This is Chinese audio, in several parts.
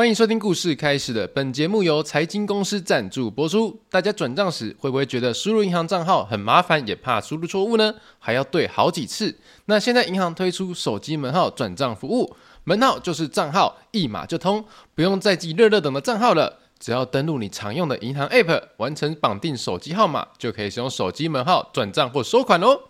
欢迎收听故事开始的本节目由财经公司赞助播出。大家转账时会不会觉得输入银行账号很麻烦，也怕输入错误呢？还要对好几次。那现在银行推出手机门号转账服务，门号就是账号，一码就通，不用再记乐乐等的账号了。只要登录你常用的银行 App，完成绑定手机号码，就可以使用手机门号转账或收款哦。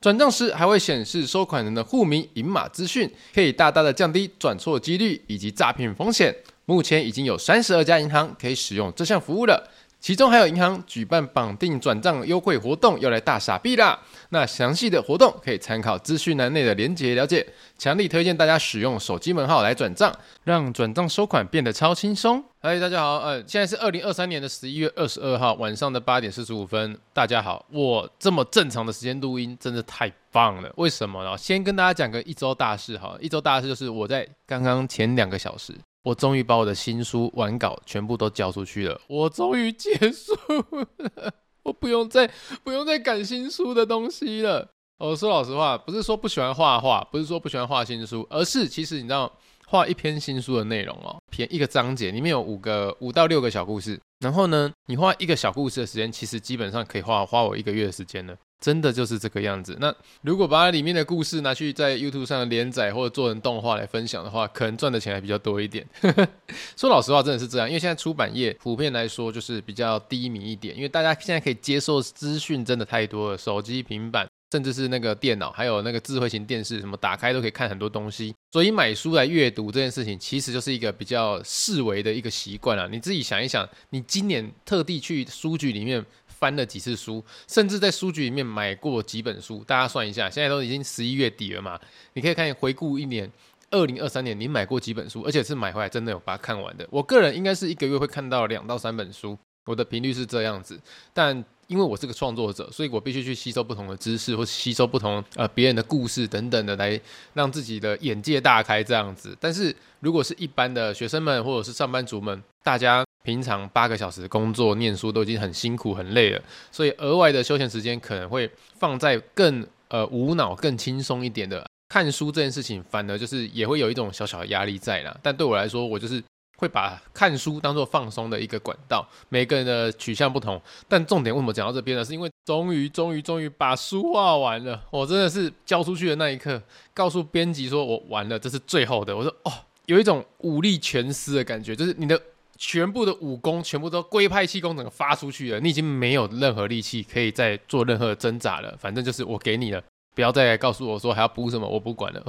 转账时还会显示收款人的户名、银码资讯，可以大大的降低转错几率以及诈骗风险。目前已经有三十二家银行可以使用这项服务了，其中还有银行举办绑定转账优惠活动，要来大傻币啦！那详细的活动可以参考资讯栏内的链接了解。强力推荐大家使用手机门号来转账，让转账收款变得超轻松。嗨，大家好，呃，现在是二零二三年的十一月二十二号晚上的八点四十五分。大家好，我这么正常的时间录音真的太棒了。为什么呢？先跟大家讲个一周大事哈，一周大事就是我在刚刚前两个小时，我终于把我的新书完稿全部都交出去了，我终于结束了，我不用再不用再赶新书的东西了。我说老实话，不是说不喜欢画画，不是说不喜欢画新书，而是其实你知道，画一篇新书的内容哦，篇一个章节里面有五个五到六个小故事，然后呢，你画一个小故事的时间，其实基本上可以花花我一个月的时间了，真的就是这个样子。那如果把它里面的故事拿去在 YouTube 上连载或者做成动画来分享的话，可能赚的钱还比较多一点。说老实话，真的是这样，因为现在出版业普遍来说就是比较低迷一点，因为大家现在可以接受资讯真的太多了，手机、平板。甚至是那个电脑，还有那个智慧型电视，什么打开都可以看很多东西。所以买书来阅读这件事情，其实就是一个比较视为的一个习惯了。你自己想一想，你今年特地去书局里面翻了几次书，甚至在书局里面买过几本书，大家算一下，现在都已经十一月底了嘛，你可以看回顾一年，二零二三年你买过几本书，而且是买回来真的有把它看完的。我个人应该是一个月会看到两到三本书，我的频率是这样子，但。因为我是个创作者，所以我必须去吸收不同的知识，或吸收不同呃别人的故事等等的，来让自己的眼界大开这样子。但是如果是一般的学生们或者是上班族们，大家平常八个小时工作念书都已经很辛苦很累了，所以额外的休闲时间可能会放在更呃无脑、更轻松一点的看书这件事情，反而就是也会有一种小小的压力在啦。但对我来说，我就是。会把看书当做放松的一个管道，每个人的取向不同，但重点为什么讲到这边呢？是因为终于、终于、终于把书画完了。我真的是交出去的那一刻，告诉编辑说我完了，这是最后的。我说哦，有一种武力全失的感觉，就是你的全部的武功全部都龟派气功整个发出去了，你已经没有任何力气可以再做任何挣扎了。反正就是我给你了，不要再告诉我说还要补什么，我不管了。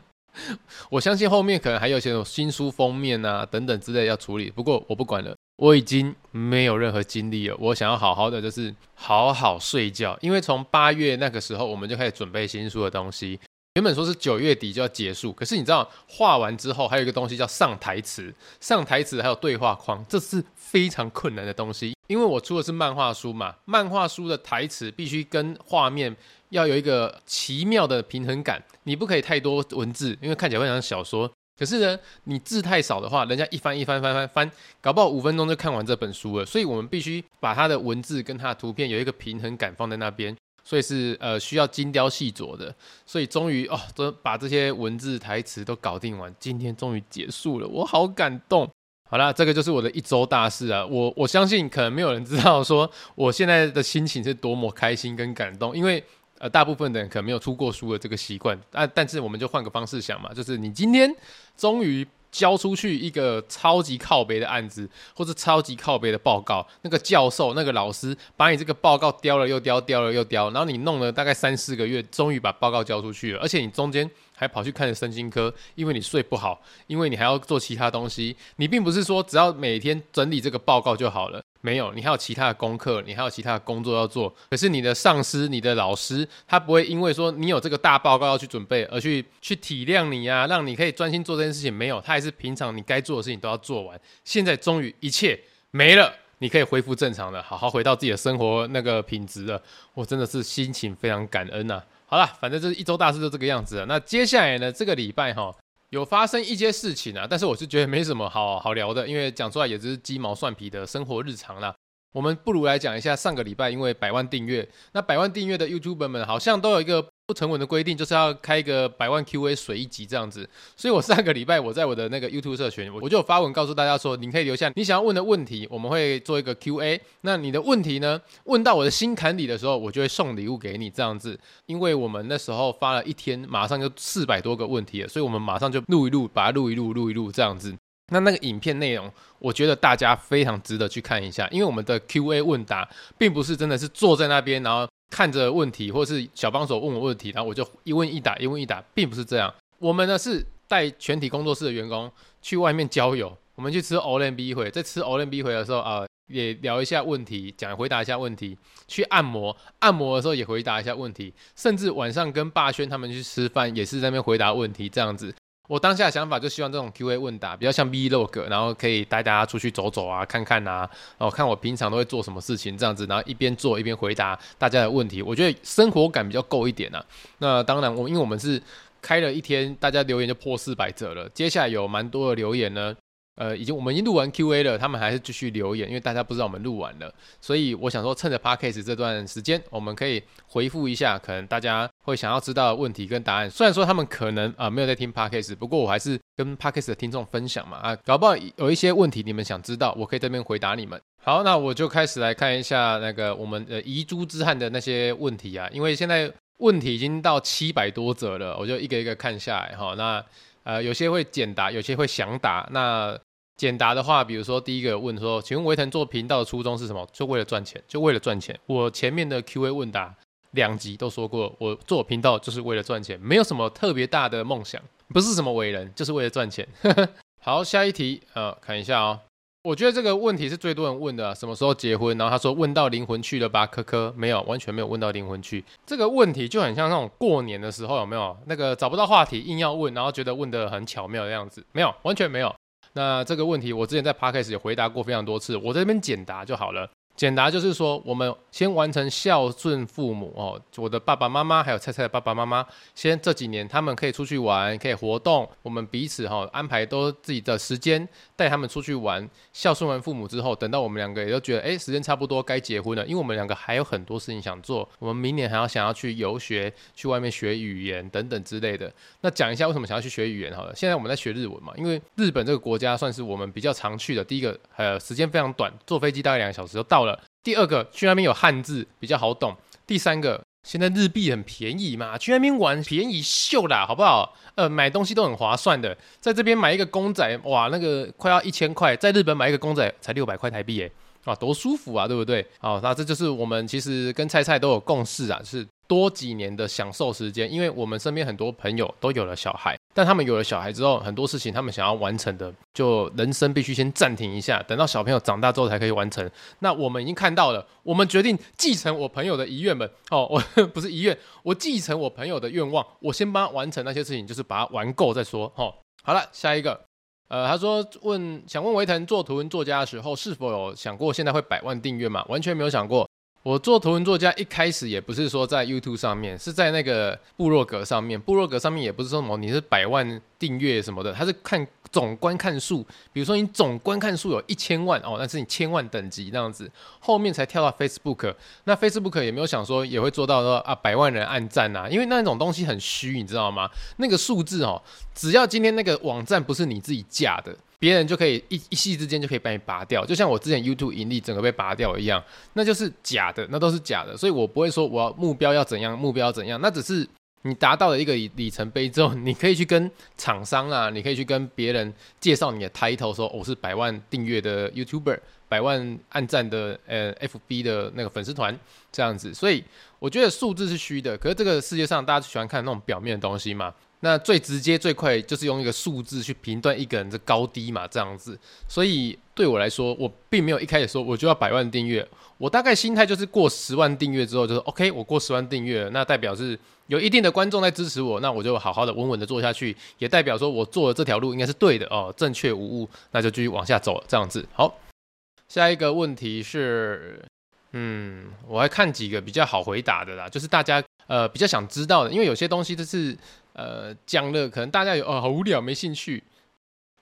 我相信后面可能还有些新书封面啊等等之类要处理，不过我不管了，我已经没有任何精力了。我想要好好的就是好好睡觉，因为从八月那个时候我们就开始准备新书的东西，原本说是九月底就要结束，可是你知道画完之后还有一个东西叫上台词，上台词还有对话框，这是非常困难的东西，因为我出的是漫画书嘛，漫画书的台词必须跟画面。要有一个奇妙的平衡感，你不可以太多文字，因为看起来会像小说。可是呢，你字太少的话，人家一翻一翻翻翻翻，搞不好五分钟就看完这本书了。所以我们必须把它的文字跟它的图片有一个平衡感放在那边，所以是呃需要精雕细琢的。所以终于哦，都把这些文字台词都搞定完，今天终于结束了，我好感动。好啦，这个就是我的一周大事啊。我我相信可能没有人知道说我现在的心情是多么开心跟感动，因为。呃，大部分的人可能没有出过书的这个习惯，但但是我们就换个方式想嘛，就是你今天终于交出去一个超级靠背的案子，或者超级靠背的报告，那个教授、那个老师把你这个报告雕了又雕，雕了又雕，然后你弄了大概三四个月，终于把报告交出去了，而且你中间还跑去看身心科，因为你睡不好，因为你还要做其他东西，你并不是说只要每天整理这个报告就好了。没有，你还有其他的功课，你还有其他的工作要做。可是你的上司、你的老师，他不会因为说你有这个大报告要去准备，而去去体谅你啊，让你可以专心做这件事情。没有，他还是平常你该做的事情都要做完。现在终于一切没了，你可以恢复正常的，好好回到自己的生活那个品质了。我真的是心情非常感恩呐。好了，反正这一周大事就这个样子了。那接下来呢，这个礼拜哈。有发生一些事情啊，但是我是觉得没什么好好聊的，因为讲出来也只是鸡毛蒜皮的生活日常啦。我们不如来讲一下上个礼拜，因为百万订阅，那百万订阅的 YouTuber 们好像都有一个不成文的规定，就是要开一个百万 QA 水一集这样子。所以我上个礼拜我在我的那个 YouTube 社群，我就发文告诉大家说，你可以留下你想要问的问题，我们会做一个 QA。那你的问题呢，问到我的心坎里的时候，我就会送礼物给你这样子。因为我们那时候发了一天，马上就四百多个问题了，所以我们马上就录一录，把它录一录，录一录这样子。那那个影片内容，我觉得大家非常值得去看一下，因为我们的 Q&A 问答，并不是真的是坐在那边，然后看着问题，或是小帮手问我问题，然后我就一问一答，一问一答，并不是这样。我们呢是带全体工作室的员工去外面郊游，我们去吃 Olenby 会，在吃 Olenby 会的时候啊、也聊一下问题，讲回答一下问题，去按摩，按摩的时候也回答一下问题，甚至晚上跟霸轩他们去吃饭，也是在那边回答问题，这样子。我当下的想法就希望这种 Q&A 问答比较像 Vlog，然后可以带大家出去走走啊，看看啊，哦看我平常都会做什么事情这样子，然后一边做一边回答大家的问题，我觉得生活感比较够一点啊。那当然，我因为我们是开了一天，大家留言就破四百则了，接下来有蛮多的留言呢。呃，已经我们已经录完 Q&A 了，他们还是继续留言，因为大家不知道我们录完了，所以我想说，趁着 Podcast 这段时间，我们可以回复一下可能大家会想要知道的问题跟答案。虽然说他们可能啊、没有在听 Podcast，不过我还是跟 Podcast 的听众分享嘛啊，搞不好有一些问题你们想知道，我可以这边回答你们。好，那我就开始来看一下那个我们呃遗珠之憾的那些问题啊，因为现在问题已经到七百多则了，我就一个一个看下来哈。那呃有些会简答，有些会详答，那。简答的话，比如说第一个问说，请问维腾做频道的初衷是什么？就为了赚钱，就为了赚钱。我前面的 Q&A 问答两集都说过，我做频道就是为了赚钱，没有什么特别大的梦想，不是什么伟人，就是为了赚钱。好，下一题，呃，看一下哦。我觉得这个问题是最多人问的，什么时候结婚？然后他说问到灵魂去了吧？科科没有，完全没有问到灵魂去。这个问题就很像那种过年的时候有没有那个找不到话题硬要问，然后觉得问得很巧妙的样子？没有，完全没有。那这个问题，我之前在 Podcast 也回答过非常多次，我在这边简答就好了。简答就是说，我们先完成孝顺父母哦。我的爸爸妈妈还有菜菜的爸爸妈妈，先这几年他们可以出去玩，可以活动，我们彼此哈安排都自己的时间带他们出去玩。孝顺完父母之后，等到我们两个也都觉得哎时间差不多该结婚了，因为我们两个还有很多事情想做。我们明年还要想要去游学，去外面学语言等等之类的。那讲一下为什么想要去学语言好了。现在我们在学日文嘛，因为日本这个国家算是我们比较常去的。第一个呃时间非常短，坐飞机大概两个小时就到了。第二个，去那边有汉字比较好懂。第三个，现在日币很便宜嘛，去那边玩便宜秀啦，好不好？呃，买东西都很划算的，在这边买一个公仔，哇，那个快要一千块，在日本买一个公仔才六百块台币耶，啊，多舒服啊，对不对？好，那这就是我们其实跟菜菜都有共识啊，是。多几年的享受时间，因为我们身边很多朋友都有了小孩，但他们有了小孩之后，很多事情他们想要完成的，就人生必须先暂停一下，等到小朋友长大之后才可以完成。那我们已经看到了，我们决定继承我朋友的遗愿们哦，我不是遗愿，我继承我朋友的愿望，我先帮他完成那些事情，就是把它玩够再说。哦，好了，下一个，呃，他说问想问维腾做图文作家的时候，是否有想过现在会百万订阅吗？完全没有想过。我做图文作家一开始也不是说在 YouTube 上面，是在那个部落格上面。部落格上面也不是说什么你是百万订阅什么的，他是看总观看数。比如说你总观看数有一千万哦，那是你千万等级那样子。后面才跳到 Facebook，那 Facebook 也没有想说也会做到说啊百万人按赞啊，因为那种东西很虚，你知道吗？那个数字哦，只要今天那个网站不是你自己架的。别人就可以一一夕之间就可以把你拔掉，就像我之前 YouTube 盈利整个被拔掉一样，那就是假的，那都是假的。所以我不会说我要目标要怎样，目标要怎样，那只是你达到了一个里程碑之后，你可以去跟厂商啊，你可以去跟别人介绍你的 title，说我是百万订阅的 YouTuber，百万按赞的呃 FB 的那个粉丝团这样子。所以我觉得数字是虚的，可是这个世界上大家喜欢看那种表面的东西嘛。那最直接最快就是用一个数字去评断一个人的高低嘛，这样子。所以对我来说，我并没有一开始说我就要百万订阅，我大概心态就是过十万订阅之后，就是 OK，我过十万订阅，那代表是有一定的观众在支持我，那我就好好的稳稳的做下去，也代表说我做的这条路应该是对的哦，正确无误，那就继续往下走，这样子。好，下一个问题是，嗯，我还看几个比较好回答的啦，就是大家呃比较想知道的，因为有些东西就是。呃，讲了可能大家有哦，好无聊，没兴趣。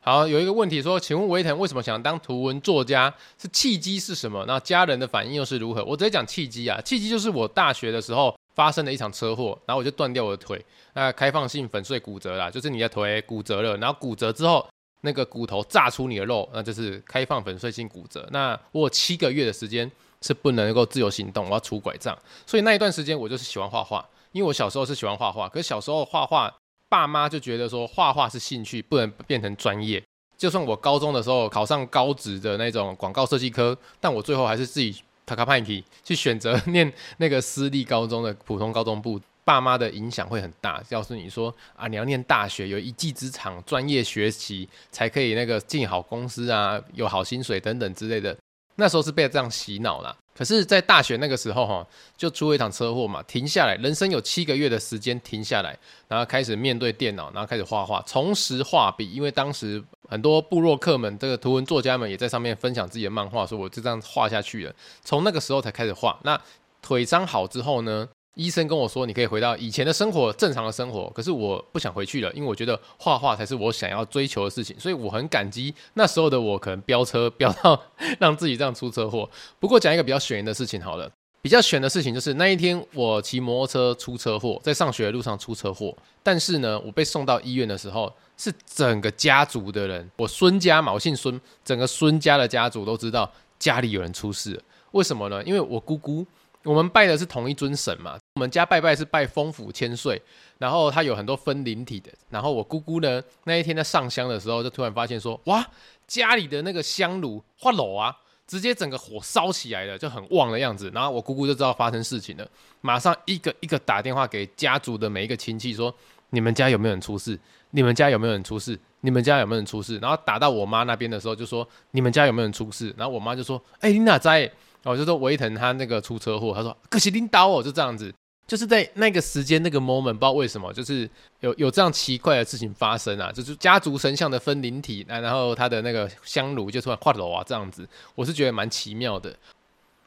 好，有一个问题说，请问维腾为什么想当图文作家？是契机是什么？那家人的反应又是如何？我直接讲契机啊，契机就是我大学的时候发生了一场车祸，然后我就断掉我的腿，那开放性粉碎骨折啦，就是你的腿骨折了，然后骨折之后。那个骨头炸出你的肉，那就是开放粉碎性骨折。那我有七个月的时间是不能够自由行动，我要拄拐杖。所以那一段时间我就是喜欢画画，因为我小时候是喜欢画画。可是小时候画画，爸妈就觉得说画画是兴趣，不能变成专业。就算我高中的时候考上高职的那种广告设计科，但我最后还是自己卡卡派去选择 念那个私立高中的普通高中部。爸妈的影响会很大，告诉你说啊，你要念大学，有一技之长，专业学习才可以那个进好公司啊，有好薪水等等之类的。那时候是被这样洗脑了。可是，在大学那个时候哈，就出了一场车祸嘛，停下来，人生有七个月的时间停下来，然后开始面对电脑，然后开始画画，重拾画笔。因为当时很多部落客们，这个图文作家们也在上面分享自己的漫画，说我就这样画下去了。从那个时候才开始画。那腿伤好之后呢？医生跟我说，你可以回到以前的生活，正常的生活。可是我不想回去了，因为我觉得画画才是我想要追求的事情。所以我很感激那时候的我，可能飙车飙到让自己这样出车祸。不过讲一个比较悬的事情好了，比较悬的事情就是那一天我骑摩托车出车祸，在上学的路上出车祸。但是呢，我被送到医院的时候，是整个家族的人，我孙家嘛，我姓孙，整个孙家的家族都知道家里有人出事。为什么呢？因为我姑姑。我们拜的是同一尊神嘛，我们家拜拜是拜丰府千岁，然后他有很多分灵体的。然后我姑姑呢，那一天在上香的时候，就突然发现说，哇，家里的那个香炉化炉啊，直接整个火烧起来了，就很旺的样子。然后我姑姑就知道发生事情了，马上一个一个打电话给家族的每一个亲戚说，你们家有没有人出事？你们家有没有人出事？你们家有没有人出事？然后打到我妈那边的时候，就说你们家有没有人出事？然后我妈就说，哎，你哪在？我就说维腾他那个出车祸，他说可惜领导哦，就这样子，就是在那个时间那个 moment，不知道为什么，就是有有这样奇怪的事情发生啊，就是家族神像的分灵体，然后他的那个香炉就突然化了啊，这样子，我是觉得蛮奇妙的。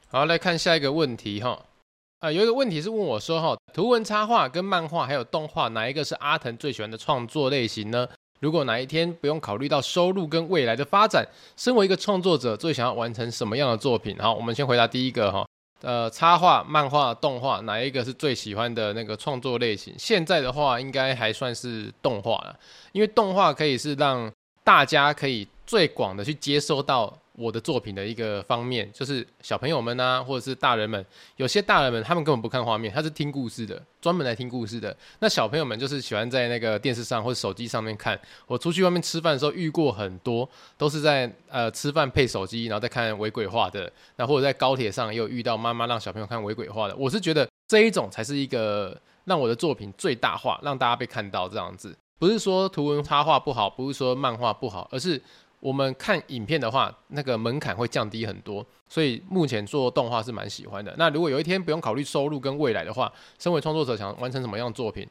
好，来看下一个问题哈，啊，有一个问题是问我说哈，图文插画跟漫画还有动画，哪一个是阿腾最喜欢的创作类型呢？如果哪一天不用考虑到收入跟未来的发展，身为一个创作者，最想要完成什么样的作品？好，我们先回答第一个哈，呃，插画、漫画、动画，哪一个是最喜欢的那个创作类型？现在的话，应该还算是动画了，因为动画可以是让大家可以最广的去接收到。我的作品的一个方面，就是小朋友们啊，或者是大人们，有些大人们他们根本不看画面，他是听故事的，专门来听故事的。那小朋友们就是喜欢在那个电视上或者手机上面看。我出去外面吃饭的时候遇过很多，都是在呃吃饭配手机，然后再看微鬼画的。那或者在高铁上也有遇到妈妈让小朋友看微鬼画的。我是觉得这一种才是一个让我的作品最大化，让大家被看到这样子。不是说图文插画不好，不是说漫画不好，而是。我们看影片的话，那个门槛会降低很多，所以目前做动画是蛮喜欢的。那如果有一天不用考虑收入跟未来的话，身为创作者想完成什么样的作品，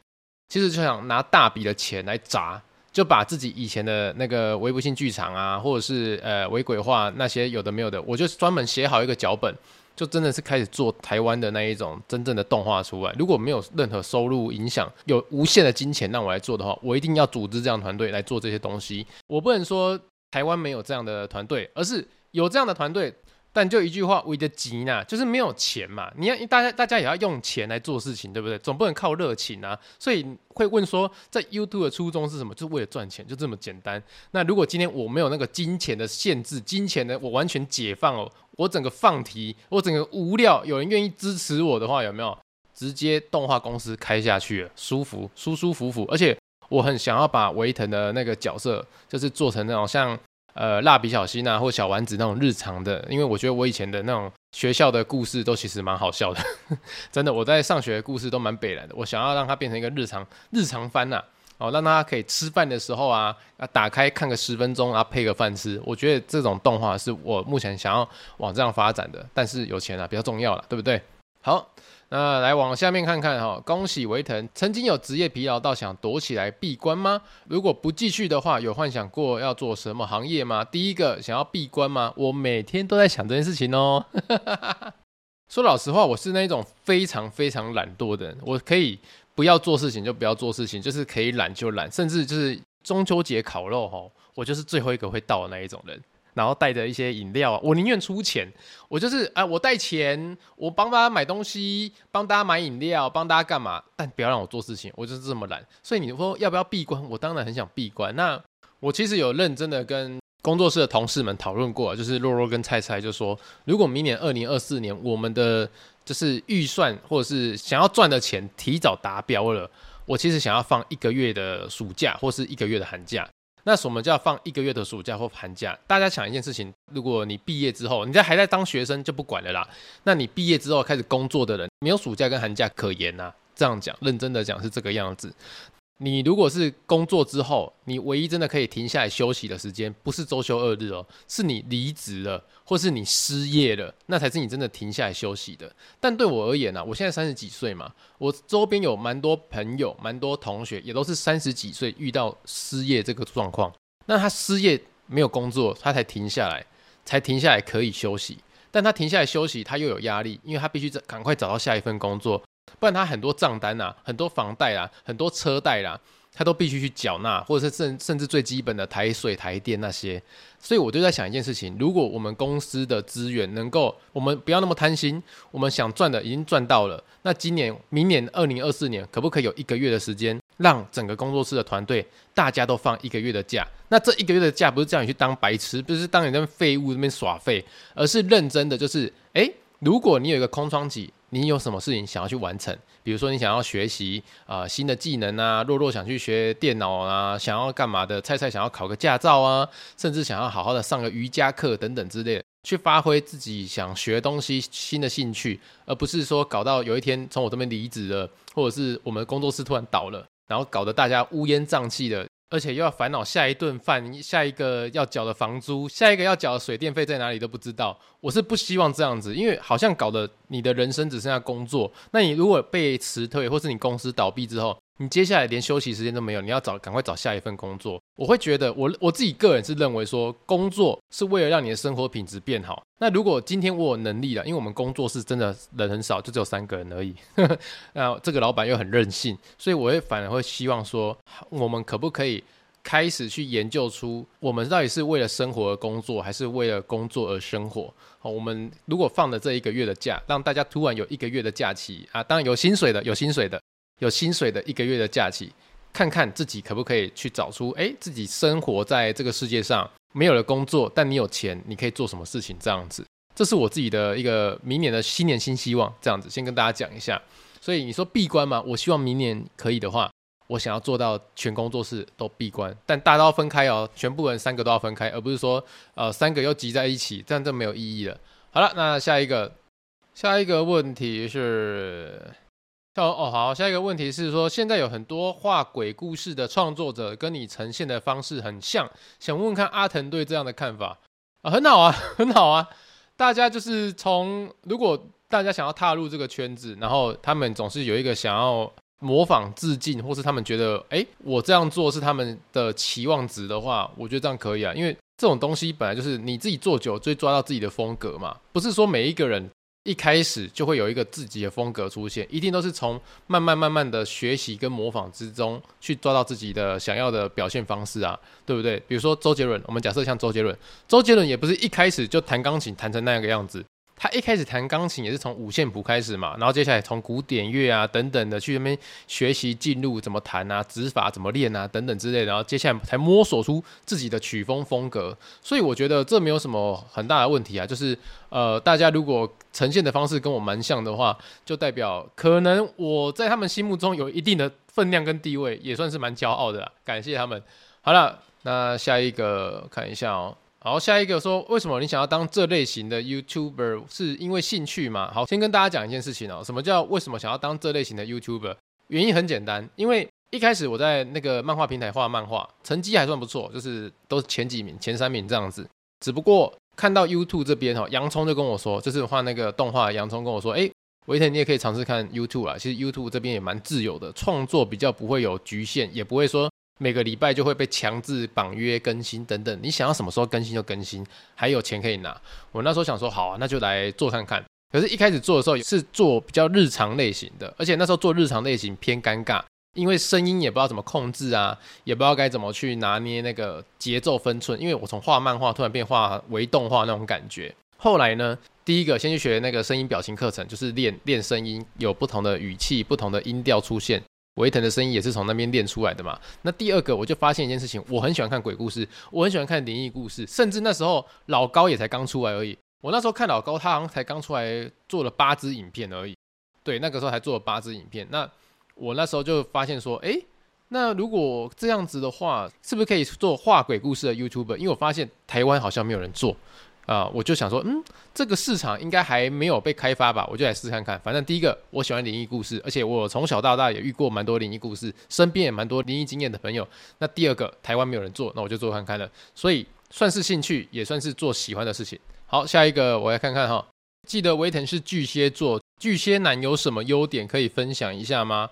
其实就想拿大笔的钱来砸，就把自己以前的那个微不幸剧场啊，或者是呃微鬼画那些有的没有的，我就专门写好一个脚本，就真的是开始做台湾的那一种真正的动画出来。如果没有任何收入影响，有无限的金钱让我来做的话，我一定要组织这样团队来做这些东西。我不能说。台湾没有这样的团队，而是有这样的团队，但就一句话，为的急呢，就是没有钱嘛。你要大家，大家也要用钱来做事情，对不对？总不能靠热情啊。所以会问说，在 YouTube 的初衷是什么？就是为了赚钱，就这么简单。那如果今天我没有那个金钱的限制，金钱的我完全解放哦，我整个放题，我整个无料，有人愿意支持我的话，有没有？直接动画公司开下去，舒服，舒舒服服，而且我很想要把维腾的那个角色，就是做成那种像。呃，蜡笔小新啊，或小丸子那种日常的，因为我觉得我以前的那种学校的故事都其实蛮好笑的，真的，我在上学的故事都蛮北烂的。我想要让它变成一个日常日常番呐，哦，让大家可以吃饭的时候啊，啊，打开看个十分钟啊，配个饭吃。我觉得这种动画是我目前想要往这样发展的，但是有钱啊比较重要了，对不对？好。那来往下面看看哈，恭喜维腾，曾经有职业疲劳到想躲起来闭关吗？如果不继续的话，有幻想过要做什么行业吗？第一个想要闭关吗？我每天都在想这件事情哦。说老实话，我是那一种非常非常懒惰的人，我可以不要做事情就不要做事情，就是可以懒就懒，甚至就是中秋节烤肉哈，我就是最后一个会到的那一种人。然后带着一些饮料，我宁愿出钱，我就是啊、我带钱，我帮大家买东西，帮大家买饮料，帮大家干嘛？但不要让我做事情，我就是这么懒。所以你说要不要闭关？我当然很想闭关。那我其实有认真的跟工作室的同事们讨论过，就是若若跟菜菜就说，如果明年二零二四年我们的就是预算或者是想要赚的钱提早达标了，我其实想要放一个月的暑假或是一个月的寒假。那什么叫放一个月的暑假或寒假？大家想一件事情：如果你毕业之后，你在还在当学生就不管了啦。那你毕业之后开始工作的人，没有暑假跟寒假可言呐。这样讲，认真的讲是这个样子。你如果是工作之后，你唯一真的可以停下来休息的时间，不是周休二日哦，是你离职了，或是你失业了，那才是你真的停下来休息的。但对我而言呢、我现在三十几岁嘛，我周边有蛮多朋友、蛮多同学，也都是三十几岁遇到失业这个状况。那他失业没有工作，他才停下来，才停下来可以休息。但他停下来休息，他又有压力，因为他必须赶快找到下一份工作。不然他很多账单啊，很多房贷啊，很多车贷啦，他都必须去缴纳，或者是甚甚至最基本的台水、台电那些。所以我就在想一件事情：如果我们公司的资源能够，我们不要那么贪心，我们想赚的已经赚到了，那今年、明年二零二四年可不可以有一个月的时间，让整个工作室的团队大家都放一个月的假？那这一个月的假不是叫你去当白痴，不是当你那废物那边耍废，而是认真的，就是哎、如果你有一个空窗期。你有什么事情想要去完成？比如说你想要学习啊、新的技能啊，若若想去学电脑啊，想要干嘛的？菜菜想要考个驾照啊，甚至想要好好的上个瑜伽课等等之类的，去发挥自己想学东西新的兴趣，而不是说搞到有一天从我这边离职了，或者是我们工作室突然倒了，然后搞得大家乌烟瘴气的。而且又要烦恼下一顿饭，下一个要缴的房租，下一个要缴的水电费在哪里都不知道。我是不希望这样子，因为好像搞得你的人生只剩下工作。那你如果被辞退，或是你公司倒闭之后，你接下来连休息时间都没有，你要找赶快找下一份工作。我会觉得我，我自己个人是认为说，工作是为了让你的生活品质变好。那如果今天我有能力了，因为我们工作室真的人很少，就只有三个人而已。那这个老板又很任性，所以我会反而会希望说，我们可不可以开始去研究出，我们到底是为了生活而工作，还是为了工作而生活？好，我们如果放了这一个月的假，让大家突然有一个月的假期啊，当然有薪水的，有薪水的。有薪水的一个月的假期，看看自己可不可以去找出，哎，自己生活在这个世界上没有了工作，但你有钱，你可以做什么事情？这样子，这是我自己的一个明年的新年新希望。这样子，先跟大家讲一下。所以你说闭关嘛？我希望明年可以的话，我想要做到全工作室都闭关，但大刀分开哦，全部人三个都要分开，而不是说呃三个又挤在一起，这样就没有意义了。好了，那下一个，下一个问题是。哦哦好，下一个问题是说，现在有很多画鬼故事的创作者跟你呈现的方式很像，想问问看阿腾对这样的看法啊？很好啊，很好啊，大家就是从如果大家想要踏入这个圈子，然后他们总是有一个想要模仿致敬，或是他们觉得哎，我这样做是他们的期望值的话，我觉得这样可以啊，因为这种东西本来就是你自己做久，就会抓到自己的风格嘛，不是说每一个人。一开始就会有一个自己的风格出现，一定都是从慢慢慢慢的学习跟模仿之中去抓到自己的想要的表现方式啊，对不对？比如说周杰伦，我们假设像周杰伦，周杰伦也不是一开始就弹钢琴弹成那个样子。他一开始弹钢琴也是从五线谱开始嘛，然后接下来从古典乐啊等等的去那边学习进入怎么弹啊，指法怎么练啊等等之类，然后接下来才摸索出自己的曲风风格。所以我觉得这没有什么很大的问题啊，就是呃，大家如果呈现的方式跟我蛮像的话，就代表可能我在他们心目中有一定的分量跟地位，也算是蛮骄傲的啦。感谢他们。好了，那下一个看一下哦。好，下一个说，为什么你想要当这类型的 YouTuber？是因为兴趣吗？好，先跟大家讲一件事情哦。什么叫为什么想要当这类型的 YouTuber？原因很简单，因为一开始我在那个漫画平台画漫画，成绩还算不错，就是都是前几名、前三名这样子。只不过看到 YouTube 这边哈，洋葱就跟我说，就是画那个动画，洋葱跟我说，哎，维腾你也可以尝试看 YouTube 啊。其实 YouTube 这边也蛮自由的，创作比较不会有局限，也不会说。每个礼拜就会被强制绑约更新等等，你想要什么时候更新就更新，还有钱可以拿。我那时候想说，好啊，那就来做看看。可是，一开始做的时候是做比较日常类型的，而且那时候做日常类型偏尴尬，因为声音也不知道怎么控制啊，也不知道该怎么去拿捏那个节奏分寸。因为我从画漫画突然变画微动画那种感觉。后来呢，第一个先去学那个声音表情课程，就是练练声音，有不同的语气、不同的音调出现。维腾的声音也是从那边练出来的嘛。那第二个，我就发现一件事情，我很喜欢看鬼故事，我很喜欢看灵异故事，甚至那时候老高也才刚出来而已。我那时候看老高，他好像才刚出来做了八支影片而已。对，那个时候还做了八支影片。那我那时候就发现说，诶，那如果这样子的话，是不是可以做画鬼故事的 YouTuber？因为我发现台湾好像没有人做，呃，我就想说，嗯，这个市场应该还没有被开发吧，我就来试看看。反正第一个，我喜欢灵异故事，而且我从小到大也遇过蛮多灵异故事，身边也蛮多灵异经验的朋友。那第二个，台湾没有人做，那我就做看看了。所以算是兴趣，也算是做喜欢的事情。好，下一个我来看看哈。记得威腾是巨蟹座，巨蟹男有什么优点可以分享一下吗？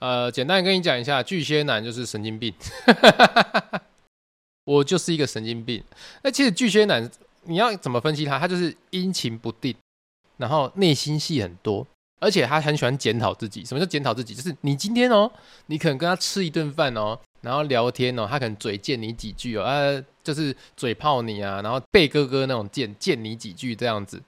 呃，简单跟你讲一下，巨蟹男就是神经病，我就是一个神经病。那其实巨蟹男你要怎么分析他？他就是阴晴不定，然后内心戏很多，而且他很喜欢检讨自己。什么叫检讨自己？就是你今天哦，你可能跟他吃一顿饭哦，然后聊天哦，他可能嘴贱你几句哦，呃，就是嘴炮你啊，然后贝哥哥那种贱贱你几句这样子。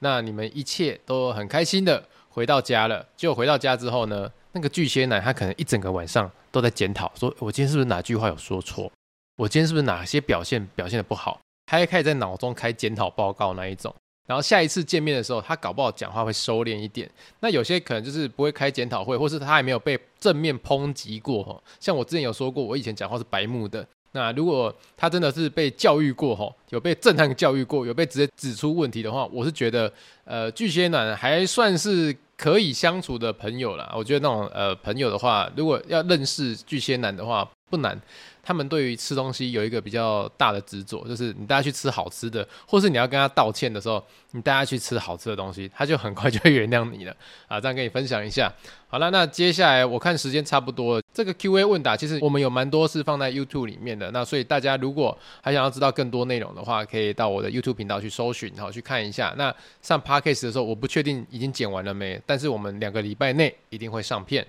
那你们一切都很开心的回到家了，结果回到家之后呢？那个巨蟹男，他可能一整个晚上都在检讨，说我今天是不是哪句话有说错？我今天是不是哪些表现表现的不好？他还开始在脑中开检讨报告那一种。然后下一次见面的时候，他搞不好讲话会收敛一点。那有些可能就是不会开检讨会，或是他还没有被正面抨击过哈。像我之前有说过，我以前讲话是白目的。那如果他真的是被教育过哈，有被震撼教育过，有被直接指出问题的话，我是觉得呃巨蟹男还算是。可以相处的朋友啦，我觉得那种呃朋友的话，如果要认识巨蟹男的话不难。他们对于吃东西有一个比较大的执着，就是你带他去吃好吃的，或是你要跟他道歉的时候，你带他去吃好吃的东西，他就很快就会原谅你了啊。这样跟你分享一下。好了，那接下来我看时间差不多了，这个 Q&A 问答其实我们有蛮多是放在 YouTube 里面的，那所以大家如果还想要知道更多内容的话，可以到我的 YouTube 频道去搜寻，然后去看一下。那上 Podcast 的时候，我不确定已经剪完了没，但是我们两个礼拜内一定会上片。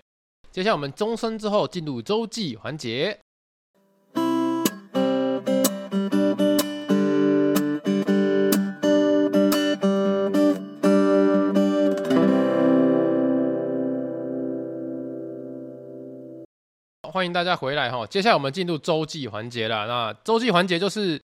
接下来我们钟声之后进入周记环节。欢迎大家回来哈！接下来我们进入周记环节了。那周记环节就是，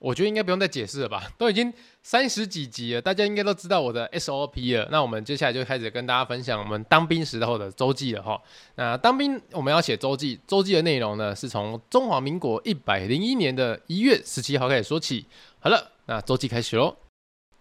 我觉得应该不用再解释了吧？都已经三十几集了，大家应该都知道我的 SOP 了。那我们接下来就开始跟大家分享我们当兵时候的周记了哈。那当兵我们要写周记，周记的内容呢是从中华民国一百零一年的一月十七号开始说起。好了，那周记开始喽。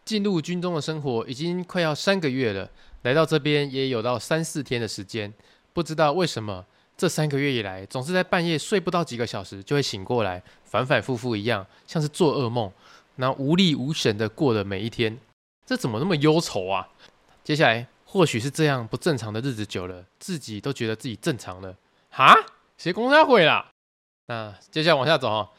进入军中的生活已经快要三个月了，来到这边也有到三四天的时间，不知道为什么。这三个月以来，总是在半夜睡不到几个小时就会醒过来，反反复复一样，像是做噩梦，然后无力无神的过了每一天。这怎么那么忧愁啊？接下来，或许是这样不正常的日子久了，自己都觉得自己正常了。哈？谁公开会啦？那接下来往下走哦。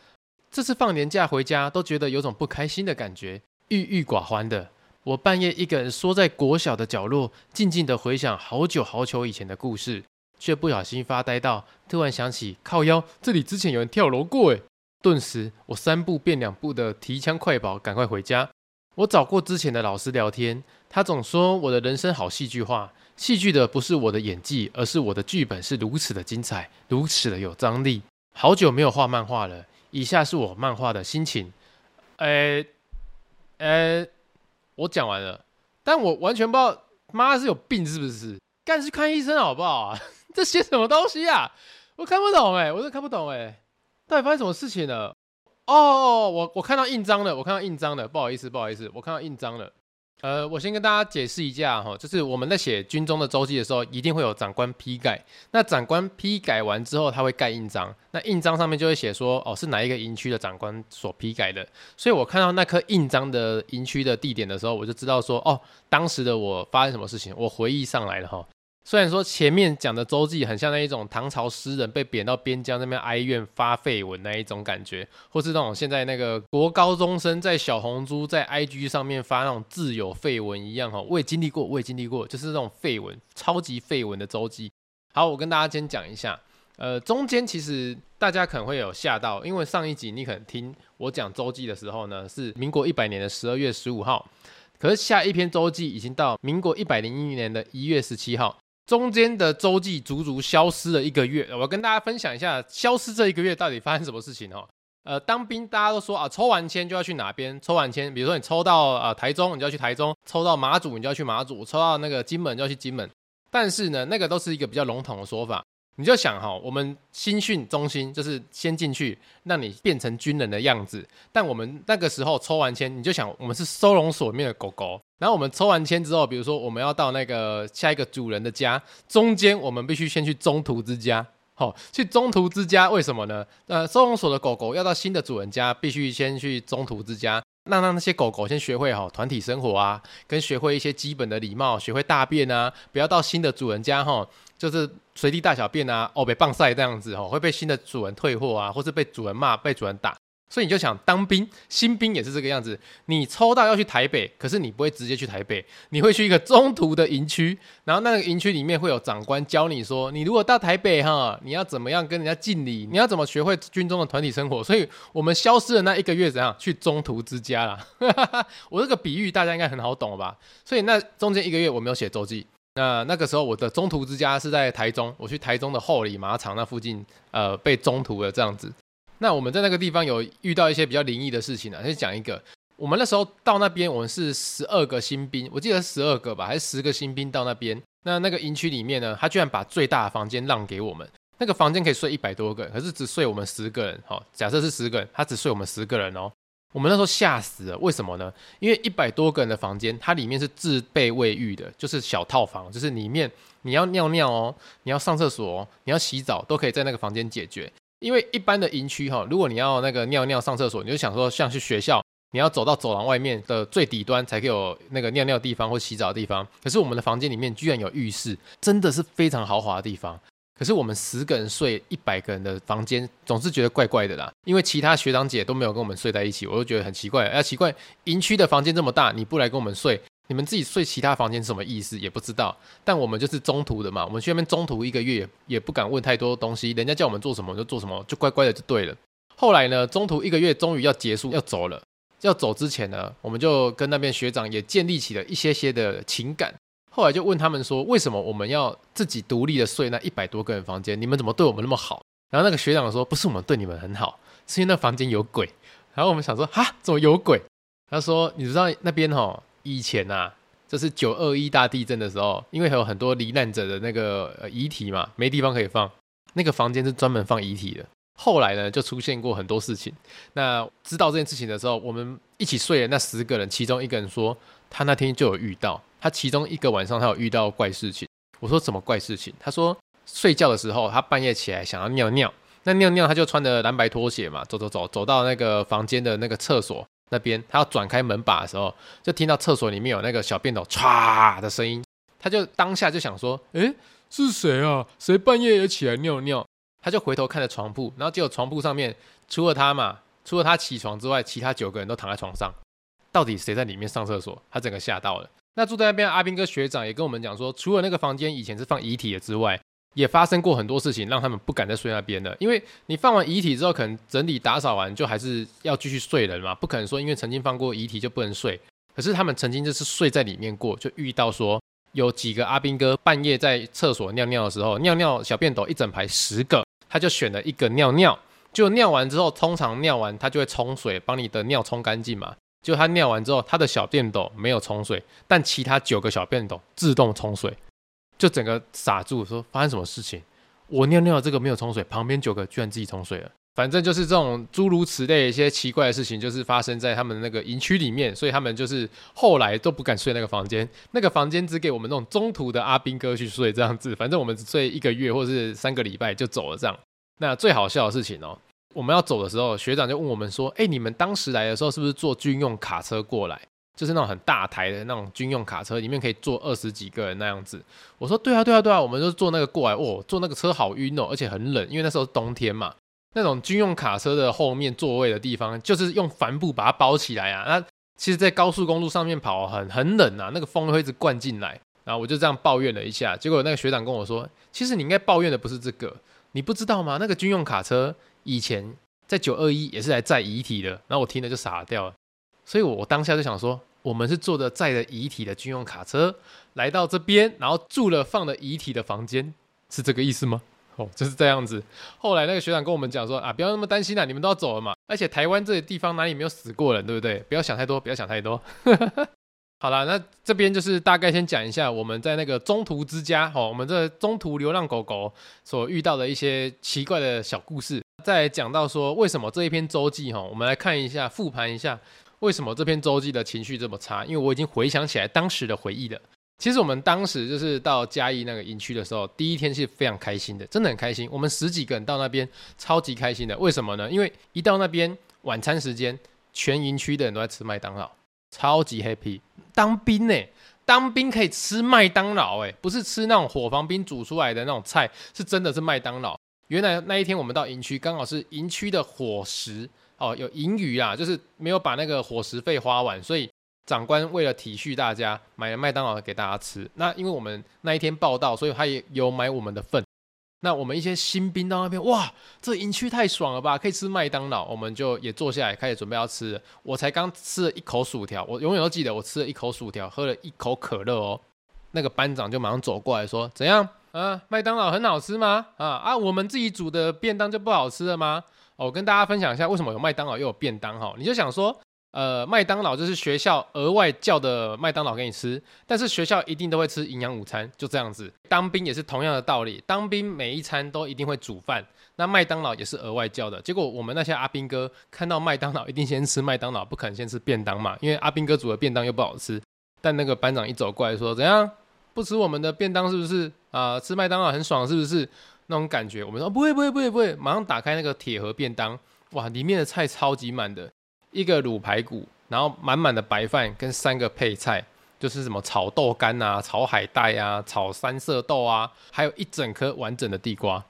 这次放年假回家，都觉得有种不开心的感觉，郁郁寡欢的。我半夜一个人缩在国小的角落，静静的回想好久好久以前的故事。却不小心发呆到，突然想起靠腰，这里之前有人跳楼过诶。顿时我三步变两步的提枪快跑，赶快回家。我找过之前的老师聊天，他总说我的人生好戏剧化，戏剧的不是我的演技，而是我的剧本是如此的精彩，如此的有张力。好久没有画漫画了，以下是我漫画的心情。诶诶，我讲完了，但我完全不知道，妈是有病是不是？干去看医生好不好啊？这写什么东西啊？我看不懂哎、我真的看不懂哎、到底发生什么事情了？哦，我我看到印章了，我看到印章了，不好意思，不好意思，我看到印章了。呃，我先跟大家解释一下哈，就是我们在写军中的周记的时候，一定会有长官批改。那长官批改完之后，他会盖印章，那印章上面就会写说，哦，是哪一个营区的长官所批改的。所以我看到那颗印章的营区的地点的时候，我就知道说，哦，当时的我发生什么事情，我回忆上来了哈。虽然说前面讲的周记很像那一种唐朝诗人被贬到边疆那边哀怨发废文那一种感觉，或是那种现在那个国高中生在小红书在 IG 上面发那种自有废文一样哈，我也经历过，我也经历过，就是那种废文超级废文的周记。好，我跟大家先讲一下，呃，中间其实大家可能会有吓到，因为上一集你可能听我讲周记的时候呢，是民国一百年的十二月十五号，可是下一篇周记已经到民国一百零一年的一月十七号，中间的周记足足消失了一个月。我跟大家分享一下，消失这一个月到底发生什么事情哦。呃，当兵大家都说啊，抽完签就要去哪边？抽完签，比如说你抽到啊、呃、台中，你就要去台中；抽到马祖，你就要去马祖；抽到那个金门，就要去金门。但是呢，那个都是一个比较笼统的说法。你就想哈，我们新训中心就是先进去，让你变成军人的样子。但我们那个时候抽完签，你就想我们是收容所里面的狗狗。然后我们抽完签之后，比如说我们要到那个下一个主人的家，中间我们必须先去中途之家。好、去中途之家为什么呢？呃，收容所的狗狗要到新的主人家，必须先去中途之家，让让那些狗狗先学会哈团体生活啊，跟学会一些基本的礼貌，学会大便啊，不要到新的主人家哈、就是随地大小便啊，哦被棒晒这样子、哦，会被新的主人退货啊，或是被主人骂，被主人打。所以你就想当兵，新兵也是这个样子。你抽到要去台北，可是你不会直接去台北，你会去一个中途的营区，然后那个营区里面会有长官教你说，你如果到台北哈，你要怎么样跟人家敬礼，你要怎么学会军中的团体生活。所以我们消失的那一个月怎样去中途之家啦。我这个比喻大家应该很好懂吧？所以那中间一个月我没有写周记。那那个时候我的中途之家是在台中，我去台中的后里马场那附近，呃，被中途了这样子。那我们在那个地方有遇到一些比较灵异的事情、啊，先讲一个。我们那时候到那边，我们是十二个新兵，我记得十二个吧，还是十个新兵到那边。那那个营区里面呢，他居然把最大的房间让给我们。那个房间可以睡一百多个人，可是只睡我们十个人。好，假设是十个人，他只睡我们十个人哦。我们那时候吓死了，为什么呢？因为一百多个人的房间，它里面是自备卫浴的，就是小套房，就是里面你要尿尿哦，你要上厕所，你要洗澡，都可以在那个房间解决。因为一般的营区哈，如果你要那个尿尿上厕所，你就想说像去学校，你要走到走廊外面的最底端才可以有那个尿尿地方或洗澡的地方。可是我们的房间里面居然有浴室，真的是非常豪华的地方。可是我们十个人睡一百个人的房间，总是觉得怪怪的啦。因为其他学长姐都没有跟我们睡在一起，我就觉得很奇怪。哎，奇怪，营区的房间这么大，你不来跟我们睡？你们自己睡其他房间是什么意思？也不知道。但我们就是中途的嘛，我们去那边中途一个月，也不敢问太多东西。人家叫我们做什么就做什么，就乖乖的就对了。后来呢，中途一个月终于要结束要走了，要走之前呢，我们就跟那边学长也建立起了一些些的情感。后来就问他们说，为什么我们要自己独立的睡那一百多个人房间？你们怎么对我们那么好？然后那个学长说，不是我们对你们很好，是因为那房间有鬼。然后我们想说，哈，怎么有鬼？他说，你知道那边哈？以前啊，就是九二一大地震的时候，因为还有很多罹难者的那个遗体嘛，没地方可以放，那个房间是专门放遗体的。后来呢，就出现过很多事情。那知道这件事情的时候，我们一起睡的那十个人，其中一个人说，他那天就有遇到，他其中一个晚上他有遇到怪事情。我说什么怪事情？他说睡觉的时候，他半夜起来想要尿尿，那尿尿他就穿着蓝白拖鞋嘛，走走走，走到那个房间的那个厕所。那边他要转开门把的时候，就听到厕所里面有那个小便斗唰的声音，他就当下就想说：“诶，是谁啊？谁半夜也起来尿尿？”他就回头看着床铺，然后结果床铺上面除了他嘛，除了他起床之外，其他九个人都躺在床上。到底谁在里面上厕所？他整个吓到了。那住在那边阿斌哥学长也跟我们讲说，除了那个房间以前是放遗体的之外，也发生过很多事情，让他们不敢再睡那边了。因为你放完遗体之后，可能整理打扫完，就还是要继续睡人嘛，不可能说因为曾经放过遗体就不能睡。可是他们曾经就是睡在里面过，就遇到说有几个阿兵哥半夜在厕所尿尿的时候，尿尿小便斗一整排十个，他就选了一个尿尿，就尿完之后，通常尿完他就会冲水，帮你的尿冲干净嘛。就他尿完之后，他的小便斗没有冲水，但其他九个小便斗自动冲水。就整个傻住，说发生什么事情？我尿尿这个没有冲水，旁边九个居然自己冲水了。反正就是这种诸如此类一些奇怪的事情，就是发生在他们那个营区里面，所以他们就是后来都不敢睡那个房间。那个房间只给我们那种中途的阿兵哥去睡，这样子。反正我们只睡一个月或是三个礼拜就走了这样。那最好笑的事情哦，我们要走的时候，学长就问我们说：“哎，你们当时来的时候是不是坐军用卡车过来？”就是那种很大台的那种军用卡车，里面可以坐二十几个人那样子。我说对啊，对啊，对啊，我们就坐那个过来。哦，坐那个车好晕哦，而且很冷，因为那时候冬天嘛。那种军用卡车的后面座位的地方，就是用帆布把它包起来啊。那其实，在高速公路上面跑很很冷啊，那个风会一直灌进来。然后我就这样抱怨了一下，结果那个学长跟我说，其实你应该抱怨的不是这个，你不知道吗？那个军用卡车以前在九二一也是来载遗体的。然后我听了就傻掉了，所以我当下就想说，我们是坐着载着遗体的军用卡车来到这边，然后住了放了遗体的房间，是这个意思吗？哦，就是这样子。后来那个学长跟我们讲说啊，不要那么担心啦，你们都要走了嘛，而且台湾这个地方哪里没有死过人，对不对？不要想太多，不要想太多。好了，那这边就是大概先讲一下我们在那个中途之家，哦，我们这中途流浪狗狗所遇到的一些奇怪的小故事。再讲到说为什么这一篇周记，哈，我们来看一下复盘一下为什么这篇周记的情绪这么差。因为我已经回想起来当时的回忆了。其实我们当时就是到嘉义那个营区的时候，第一天是非常开心的，真的很开心。我们十几个人到那边，超级开心的。为什么呢？因为一到那边晚餐时间，全营区的人都在吃麦当劳。超级 happy，当兵呢？当兵可以吃麦当劳哎，不是吃那种伙房兵煮出来的那种菜，是真的是麦当劳。原来那一天我们到营区，刚好是营区的伙食哦，有盈余啊，就是没有把那个伙食费花完，所以长官为了体恤大家，买了麦当劳给大家吃。那因为我们那一天报到，所以他也有买我们的份。那我们一些新兵到那边，哇，这营区太爽了吧，可以吃麦当劳，我们就也坐下来开始准备要吃。我才刚吃了一口薯条，我永远都记得我吃了一口薯条，喝了一口可乐哦。那个班长就马上走过来说：“怎样啊？麦当劳很好吃吗？啊啊，我们自己煮的便当就不好吃了吗？”哦，我跟大家分享一下为什么有麦当劳又有便当哈，你就想说。呃，麦当劳就是学校额外叫的麦当劳给你吃，但是学校一定都会吃营养午餐，就这样子。当兵也是同样的道理，当兵每一餐都一定会煮饭，那麦当劳也是额外叫的。结果我们那些阿兵哥看到麦当劳，一定先吃麦当劳，不可能先吃便当嘛，因为阿兵哥煮的便当又不好吃。但那个班长一走过来说：“怎样？不吃我们的便当是不是？啊、吃麦当劳很爽是不是？那种感觉。”我们说：“不会，不会，不会，不会。”马上打开那个铁盒便当，哇，里面的菜超级满的。一个卤排骨，然后满满的白饭跟三个配菜，就是什么炒豆干啊、炒海带啊、炒三色豆啊，还有一整颗完整的地瓜，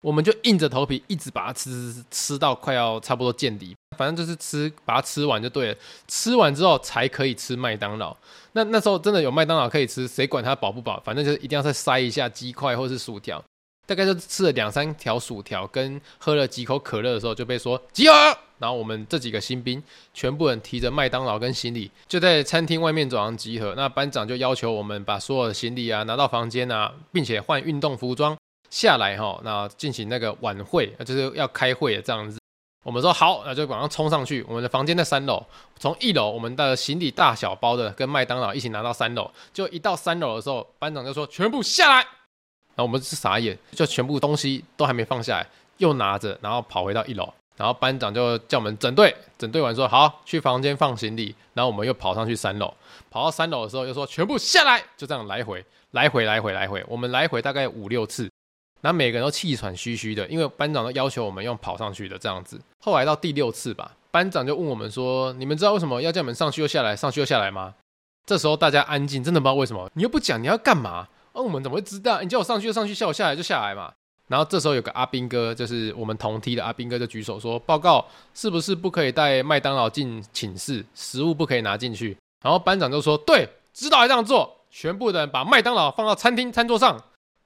我们就硬着头皮一直把它吃吃吃到快要差不多见底，反正就是吃把它吃完就对了。吃完之后才可以吃麦当劳。那那时候真的有麦当劳可以吃，谁管它饱不饱？反正就是一定要再塞一下鸡块或是薯条。大概就吃了两三条薯条，跟喝了几口可乐的时候，就被说集合。然后我们这几个新兵，全部人提着麦当劳跟行李，就在餐厅外面走廊集合。那班长就要求我们把所有的行李啊拿到房间啊，并且换运动服装下来哈，那进行那个晚会，就是要开会这样子。我们说好，那就马上冲上去。我们的房间在三楼，从一楼我们的行李大小包的跟麦当劳一起拿到三楼。就一到三楼的时候，班长就说全部下来。然后我们是傻眼，就全部东西都还没放下来，又拿着，然后跑回到一楼。然后班长就叫我们整队，整队完说好，去房间放行李。然后我们又跑上去三楼，跑到三楼的时候又说全部下来，就这样来回，来回，来回，来回。我们来回大概五六次，然后每个人都气喘吁吁的，因为班长都要求我们用跑上去的这样子。后来到第六次吧，班长就问我们说：“你们知道为什么要叫你们上去又下来，上去又下来吗？”这时候大家安静，真的不知道为什么。你又不讲，你要干嘛？哦，我们怎么会知道？你叫我上去就上去，叫我下来就下来嘛。然后这时候有个阿兵哥，就是我们同梯的阿兵哥，就举手说：“报告，是不是不可以带麦当劳进寝室？食物不可以拿进去？”然后班长就说：“对，知道还这样做。”全部的人把麦当劳放到餐厅餐桌上。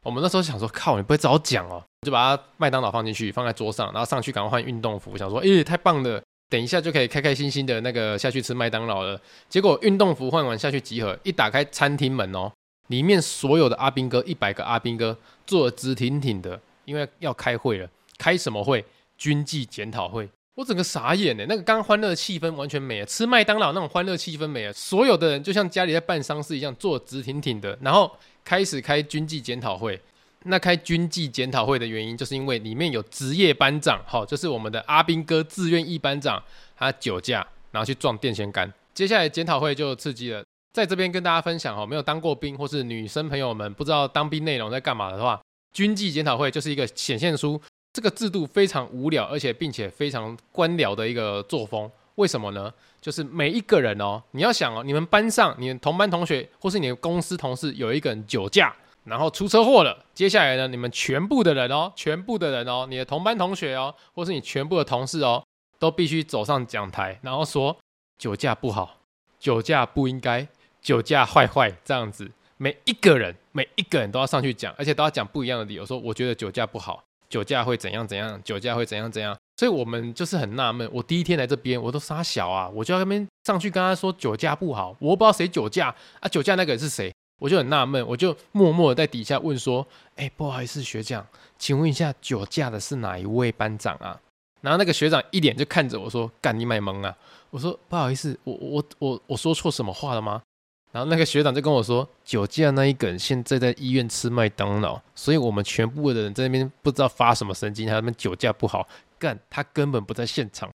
我们那时候想说：“靠，你不会早讲哦！”就把它麦当劳放进去，放在桌上，然后上去赶快换运动服，想说：“诶，太棒了，等一下就可以开开心心的那个下去吃麦当劳了。”结果运动服换完下去集合，一打开餐厅门哦。里面所有的阿兵哥，一百个阿兵哥坐直挺挺的，因为要开会了。开什么会？军纪检讨会。我整个傻眼呢，那个刚欢乐的气氛完全没了，吃麦当劳那种欢乐气氛没了。所有的人就像家里在办丧事一样，坐直挺挺的，然后开始开军纪检讨会。那开军纪检讨会的原因，就是因为里面有职业班长，好，就是我们的阿兵哥自愿役班长，他酒驾，然后去撞电线杆。接下来检讨会就刺激了。在这边跟大家分享哦，没有当过兵或是女生朋友们不知道当兵内容在干嘛的话，军纪检讨会就是一个显现出这个制度非常无聊，而且并且非常官僚的一个作风。为什么呢？就是每一个人哦，你要想哦，你们班上你们同班同学或是你的公司同事有一个人酒驾，然后出车祸了，接下来呢，你们全部的人哦，全部的人哦，你的同班同学哦，或是你全部的同事哦，都必须走上讲台，然后说酒驾不好，酒驾不应该。酒驾坏坏这样子，每一个人每一个人都要上去讲，而且都要讲不一样的理由，说我觉得酒驾不好，酒驾会怎样怎样，酒驾会怎样怎样。所以我们就是很纳闷，我第一天来这边，我都傻小啊，我就在那边上去跟他说酒驾不好，我不知道谁酒驾啊，酒驾那个人是谁，我就很纳闷，我就默默的在底下问说，哎，不好意思，学长，请问一下，酒驾的是哪一位班长啊？然后那个学长一脸就看着我说，干你卖萌啊！我说不好意思，我我我我说错什么话了吗？然后那个学长就跟我说，酒驾那一个人现在在医院吃麦当劳，所以我们全部的人在那边不知道发什么神经，他们酒驾不好，干他根本不在现场。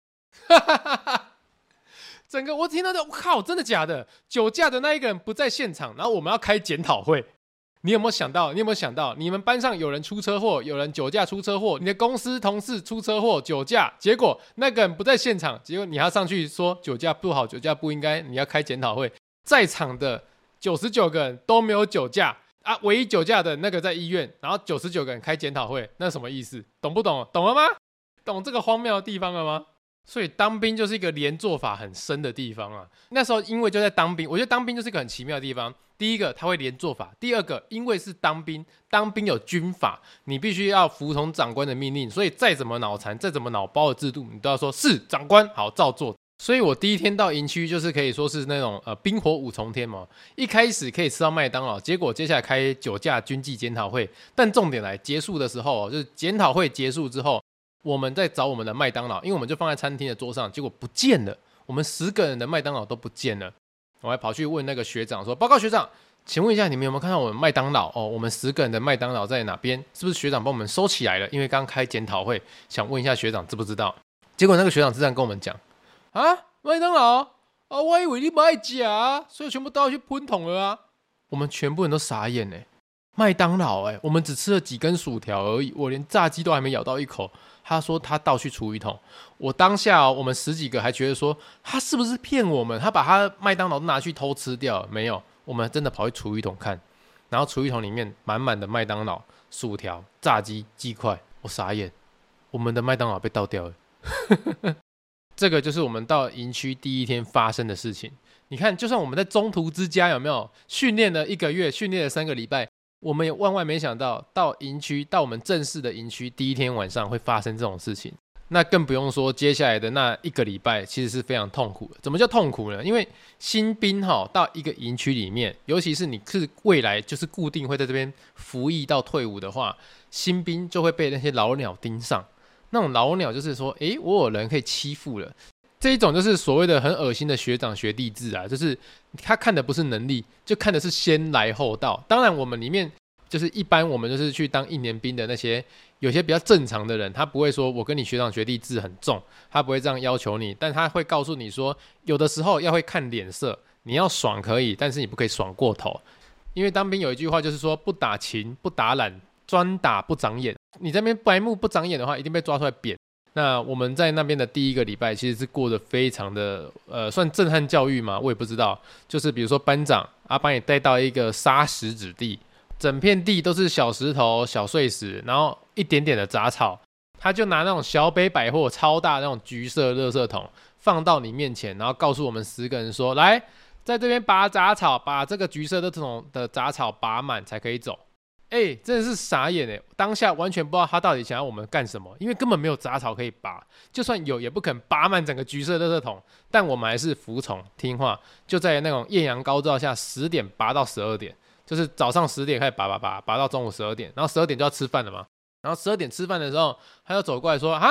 哈哈哈哈，整个我听到的，我靠，真的假的？酒驾的那一个人不在现场，然后我们要开检讨会。你有没有想到？你有没有想到？你们班上有人出车祸，有人酒驾出车祸，你的公司同事出车祸酒驾，结果那个人不在现场，结果你还要上去说酒驾不好，酒驾不应该，你要开检讨会。在场的九十九个人都没有酒驾啊，唯一酒驾的那个在医院，然后九十九个人开检讨会，那什么意思？懂不懂？懂了吗？懂这个荒谬的地方了吗？所以当兵就是一个连坐法很深的地方啊。那时候因为就在当兵，我觉得当兵就是一个很奇妙的地方。第一个他会连坐法，第二个因为是当兵，当兵有军法，你必须要服从长官的命令，所以再怎么脑残，再怎么脑包的制度，你都要说是长官好照做。所以我第一天到营区，就是可以说是那种呃冰火五重天嘛。一开始可以吃到麦当劳，结果接下来开酒驾军纪检讨会。但重点来结束的时候，就是检讨会结束之后，我们在找我们的麦当劳，因为我们就放在餐厅的桌上，结果不见了。我们十个人的麦当劳都不见了。我还跑去问那个学长说：“报告学长，请问一下，你们有没有看到我们麦当劳？哦，我们十个人的麦当劳在哪边？是不是学长帮我们收起来了？因为刚开检讨会，想问一下学长知不知道？”结果那个学长是这样跟我们讲。啊，麦当劳啊，我以为你不爱夹，所以全部都要去喷桶了啊！我们全部人都傻眼哎，麦当劳哎，我们只吃了几根薯条而已，我连炸鸡都还没咬到一口。他说他倒去厨余桶，我当下，我们十几个还觉得说他是不是骗我们？他把他麦当劳都拿去偷吃掉？没有，我们真的跑去厨余桶看，然后厨余桶里面满满的麦当劳薯条、炸鸡、鸡块，我傻眼，我们的麦当劳被倒掉了。这个就是我们到营区第一天发生的事情。你看，就算我们在中途之家有没有训练了一个月，训练了三个礼拜，我们也万万没想到，到营区到我们正式的营区第一天晚上会发生这种事情。那更不用说接下来的那一个礼拜，其实是非常痛苦的。怎么叫痛苦呢？因为新兵哈到一个营区里面，尤其是你是未来就是固定会在这边服役到退伍的话，新兵就会被那些老鸟盯上。那种老鸟就是说，诶，我有人可以欺负了。这一种就是所谓的很恶心的学长学弟制啊，就是他看的不是能力，就看的是先来后到。当然，我们里面就是一般我们就是去当一年兵的那些，有些比较正常的人，他不会说我跟你学长学弟制很重，他不会这样要求你，但他会告诉你说，有的时候要会看脸色，你要爽可以，但是你不可以爽过头，因为当兵有一句话就是说，不打勤，不打懒。专打不长眼，你这边白目不长眼的话，一定被抓出来扁。那我们在那边的第一个礼拜，其实是过得非常的，呃，算震撼教育嘛，我也不知道。就是比如说班长啊，把你带到一个沙石子地，整片地都是小石头、小碎石，然后一点点的杂草，他就拿那种小北百货超大那种橘色垃圾桶放到你面前，然后告诉我们十个人说：“来，在这边拔杂草，把这个橘色的这种的杂草拔满才可以走。”哎、真的是傻眼哎！当下完全不知道他到底想要我们干什么，因为根本没有杂草可以拔，就算有也不肯拔满整个橘色的垃圾桶。但我们还是服从听话，就在那种艳阳高照下，十点拔到十二点，就是早上十点开始拔拔拔，拔到中午十二点，然后十二点就要吃饭了嘛。然后十二点吃饭的时候，他又走过来说：“啊，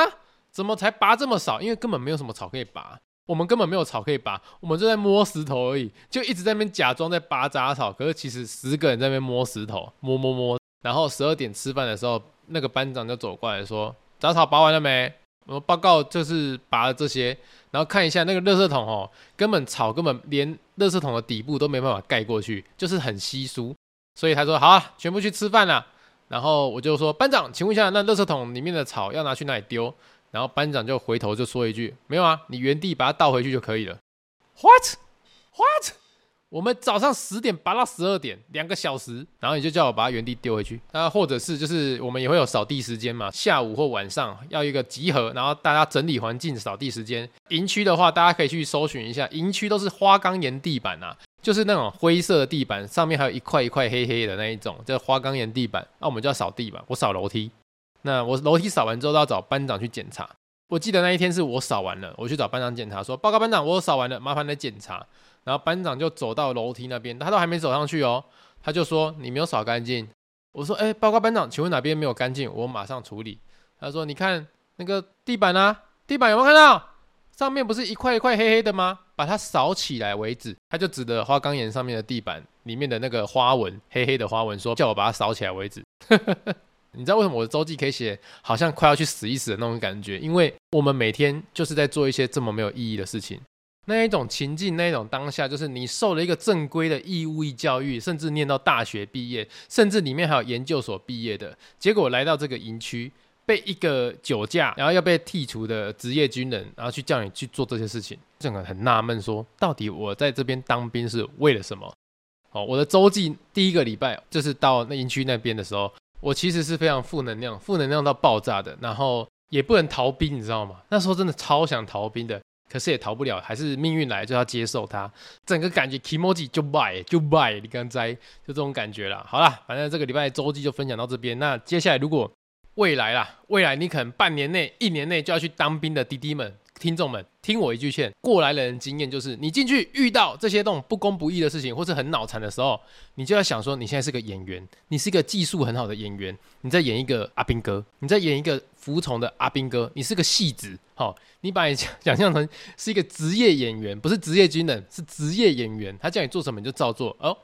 怎么才拔这么少？因为根本没有什么草可以拔。”我们根本没有草可以拔，我们就在摸石头而已，就一直在那边假装在拔杂草。可是其实十个人在那边摸石头，摸摸摸。然后十二点吃饭的时候，那个班长就走过来说：“杂草拔完了没？”我们报告就是拔了这些。然后看一下那个垃圾桶哦，根本草根本连垃圾桶的底部都没办法盖过去，就是很稀疏。所以他说：“好啊，全部去吃饭了。”然后我就说：“班长，请问一下，那垃圾桶里面的草要拿去哪里丢？”然后班长就回头就说一句：“没有啊，你原地把它倒回去就可以了。” What? What? 我们早上十点拔到十二点，两个小时，然后你就叫我把它原地丢回去。那或者是就是我们也会有扫地时间嘛，下午或晚上要一个集合，然后大家整理环境、扫地时间。营区的话，大家可以去搜寻一下，营区都是花岗岩地板啊，就是那种灰色的地板，上面还有一块一块黑黑的那一种，叫花岗岩地板。那、啊、我们就要扫地板，我扫楼梯。那我楼梯扫完之后，都要找班长去检查。我记得那一天是我扫完了，我去找班长检查，说报告班长，我扫完了，麻烦来检查。然后班长就走到楼梯那边，他都还没走上去哦，他就说你没有扫干净。我说哎，报告班长，请问哪边没有干净？我马上处理。他说你看那个地板啊，地板有没有看到？上面不是一块一块黑黑的吗？把它扫起来为止。他就指着花岗岩上面的地板里面的那个花纹，黑黑的花纹，说叫我把它扫起来为止。你知道为什么我的周记可以写好像快要去死一死的那种感觉？因为我们每天就是在做一些这么没有意义的事情。那一种情境，那一种当下，就是你受了一个正规的义务役教育，甚至念到大学毕业，甚至里面还有研究所毕业的，结果来到这个营区，被一个酒驾，然后要被剔除的职业军人，然后去叫你去做这些事情，整个很纳闷，说到底我在这边当兵是为了什么？哦，我的周记第一个礼拜就是到那营区那边的时候，我其实是非常负能量，负能量到爆炸的，然后也不能逃兵，你知道吗？那时候真的超想逃兵的。可是也逃不了，还是命运来就要接受它。整个感觉 kimoji 就 buy 就败你刚才就这种感觉啦。好啦，反正这个礼拜周记就分享到这边。那接下来如果未来啦，未来你可能半年内、一年内就要去当兵的弟弟们。听众们，听我一句劝，过来人的经验就是，你进去遇到这些这种不公不义的事情，或是很脑残的时候，你就要想说，你现在是个演员，你是一个技术很好的演员，你在演一个阿兵哥，你在演一个服从的阿兵哥，你是个戏子，好，你把你想象成是一个职业演员，不是职业军人，是职业演员，他叫你做什么你就照做，哦，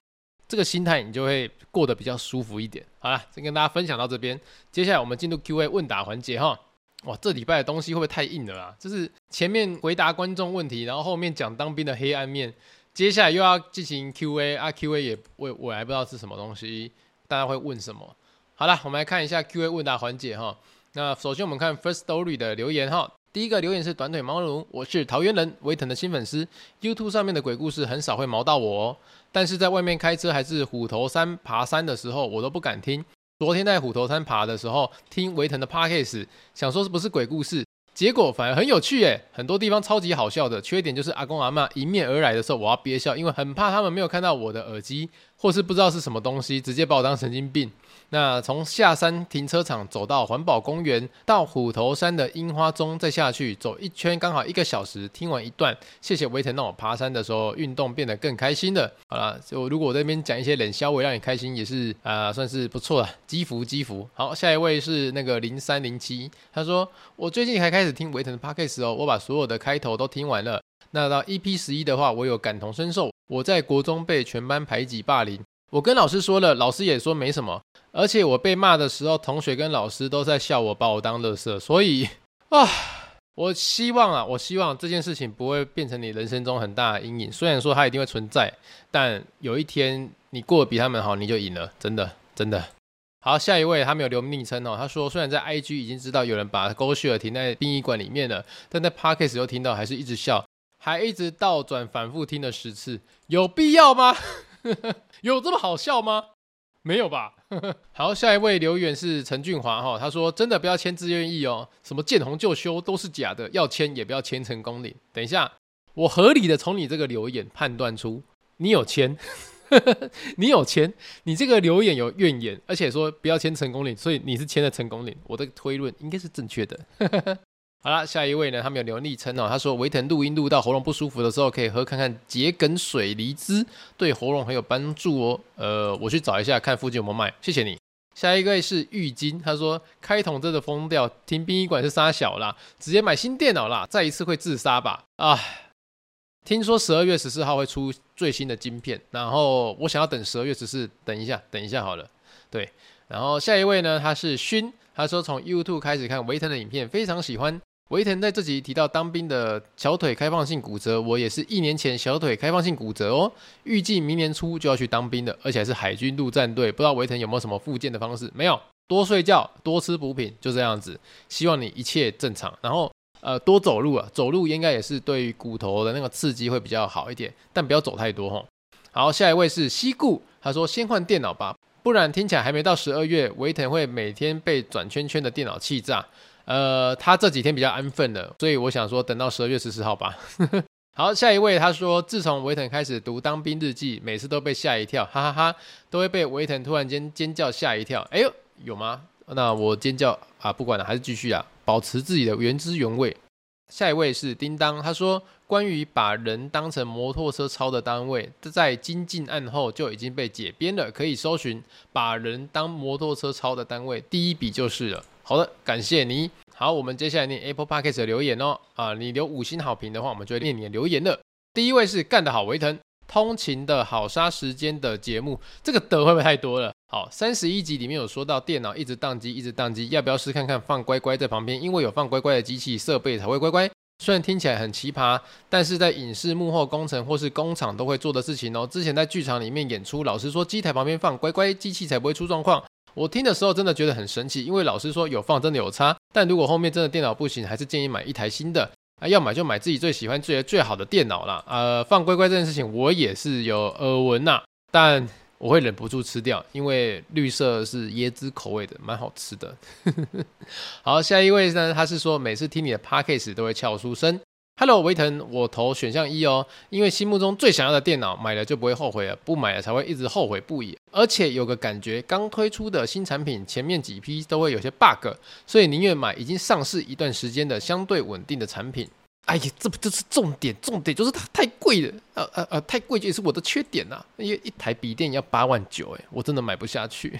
这个心态你就会过得比较舒服一点。好了，先跟大家分享到这边，接下来我们进入 Q&A 问答环节哈。哇，这礼拜的东西会不会太硬了啦？就是前面回答观众问题，然后后面讲当兵的黑暗面，接下来又要进行 Q&A 啊，Q&A 也我我还不知道是什么东西，大家会问什么？好了，我们来看一下 Q&A 问答环节哈。那首先我们看 First Story 的留言哈，第一个留言是短腿毛茸，我是桃园人，威腾的新粉丝，YouTube 上面的鬼故事很少会毛到我哦，但是在外面开车还是虎头山爬山的时候，我都不敢听。昨天在虎头山爬的时候，听维腾的 Podcast，想说是不是鬼故事，结果反而很有趣诶，很多地方超级好笑的。缺点就是阿公阿嬷迎面而来的时候，我要憋笑，因为很怕他们没有看到我的耳机，或是不知道是什么东西，直接把我当神经病。那从下山停车场走到环保公园，到虎头山的樱花钟，再下去走一圈，刚好一个小时。听完一段，谢谢维腾让我爬山的时候运动变得更开心了。好了，就如果我这边讲一些冷笑话让你开心，也是啊、算是不错了，积福积福。好，下一位是那个零三零七，他说我最近才开始听维腾的 Podcast 哦，我把所有的开头都听完了。那到 EP 十一的话，我有感同身受，我在国中被全班排挤霸凌。我跟老师说了，老师也说没什么，而且我被骂的时候，同学跟老师都在笑我，把我当乐色。所以啊，我希望啊，我希望这件事情不会变成你人生中很大的阴影。虽然说它一定会存在，但有一天你过得比他们好，你就赢了，真的真的。好，下一位他没有留昵称哦，他说虽然在 IG 已经知道有人把狗血儿停在殡仪馆里面了，但在 Podcast 又听到，还是一直笑，还一直倒转反复听了十次，有必要吗？有这么好笑吗？没有吧。好，下一位留言是陈俊华哈，他说真的不要签自愿意哦，什么见红就修都是假的，要签也不要签成功领。等一下，我合理的从你这个留言判断出你有签，你有签，你这个留言有怨言，而且说不要签成功领，所以你是签了成功领，我的推论应该是正确的。好了，下一位呢？他们有留昵称哦。他说维腾录音录到喉咙不舒服的时候，可以喝看看桔梗水梨汁，对喉咙很有帮助哦。呃，我去找一下，看附近有没有卖。谢谢你。下一位是玉金，他说开桶真的疯掉，停殡仪馆是杀小啦，直接买新电脑啦，再一次会自杀吧？啊，听说十二月十四号会出最新的晶片，然后我想要等十二月十四，等一下，等一下好了。对，然后下一位呢？他是勋，他说从 YouTube 开始看维腾的影片，非常喜欢。维腾在这集提到当兵的小腿开放性骨折，我也是一年前小腿开放性骨折哦，预计明年初就要去当兵的，而且还是海军陆战队。不知道维腾有没有什么复健的方式？没有，多睡觉，多吃补品，就这样子。希望你一切正常。然后呃，多走路啊，走路应该也是对于骨头的那个刺激会比较好一点，但不要走太多哈。好，下一位是西固，他说先换电脑吧，不然听起来还没到十二月，维腾会每天被转圈圈的电脑气炸。呃，他这几天比较安分了，所以我想说等到十二月十四号吧。好，下一位他说，自从维腾开始读当兵日记，每次都被吓一跳，哈哈哈，都会被维腾突然间尖叫吓一跳。哎呦，有吗？那我尖叫啊，不管了，还是继续啊，保持自己的原汁原味。下一位是叮当，他说，关于把人当成摩托车抄的单位，在经进案后就已经被解编了，可以搜寻把人当摩托车抄的单位，第一笔就是了。好的，感谢你。好，我们接下来念 Apple Podcast 的留言哦。啊，你留五星好评的话，我们就会念你的留言了。第一位是干得好维腾，通勤的好杀时间的节目，这个的会不会太多了？好，三十一集里面有说到电脑一直宕机，一直宕机，要不要试看看放乖乖在旁边？因为有放乖乖的机器设备才会乖乖。虽然听起来很奇葩，但是在影视幕后工程或是工厂都会做的事情哦。之前在剧场里面演出，老师说机台旁边放乖乖机器才不会出状况。我听的时候真的觉得很神奇，因为老师说有放真的有差，但如果后面真的电脑不行，还是建议买一台新的啊，要买就买自己最喜欢、最最好的电脑啦。呃，放乖乖这件事情我也是有耳闻呐，但我会忍不住吃掉，因为绿色是椰汁口味的，蛮好吃的。好，下一位呢，他是说每次听你的 Podcast 都会翘出声。Hello，维腾，我投选项一哦，因为心目中最想要的电脑，买了就不会后悔了，不买了才会一直后悔不已。而且有个感觉，刚推出的新产品前面几批都会有些 bug，所以宁愿买已经上市一段时间的相对稳定的产品。哎呀，这不就是重点？重点就是它太贵了，呃呃呃，太贵也是我的缺点呐、啊，因为一台笔电要八万九，哎，我真的买不下去。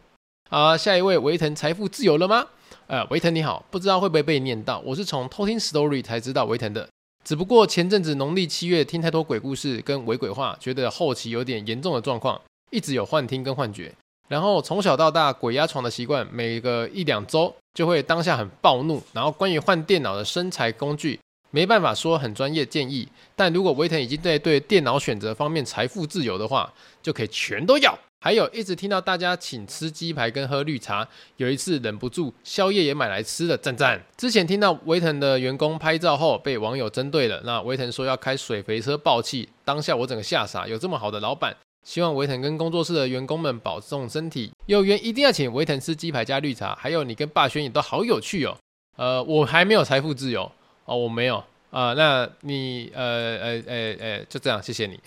好，下一位，维腾财富自由了吗？呃，维腾你好，不知道会不会被念到？我是从偷听 story 才知道维腾的，只不过前阵子农历七月听太多鬼故事跟伪鬼话，觉得后期有点严重的状况，一直有幻听跟幻觉。然后从小到大鬼压床的习惯，每个一两周就会当下很暴怒。然后关于换电脑的生财工具，没办法说很专业建议，但如果维腾已经在对电脑选择方面财富自由的话，就可以全都要。还有一直听到大家请吃鸡排跟喝绿茶，有一次忍不住宵夜也买来吃了，赞赞。之前听到维腾的员工拍照后被网友针对了，那维腾说要开水肥车爆气，当下我整个吓傻，有这么好的老板，希望维腾跟工作室的员工们保重身体。有缘一定要请维腾吃鸡排加绿茶，还有你跟霸轩也都好有趣哦。呃，我还没有财富自由哦，我没有啊、那你呃呃呃呃，就这样，谢谢你。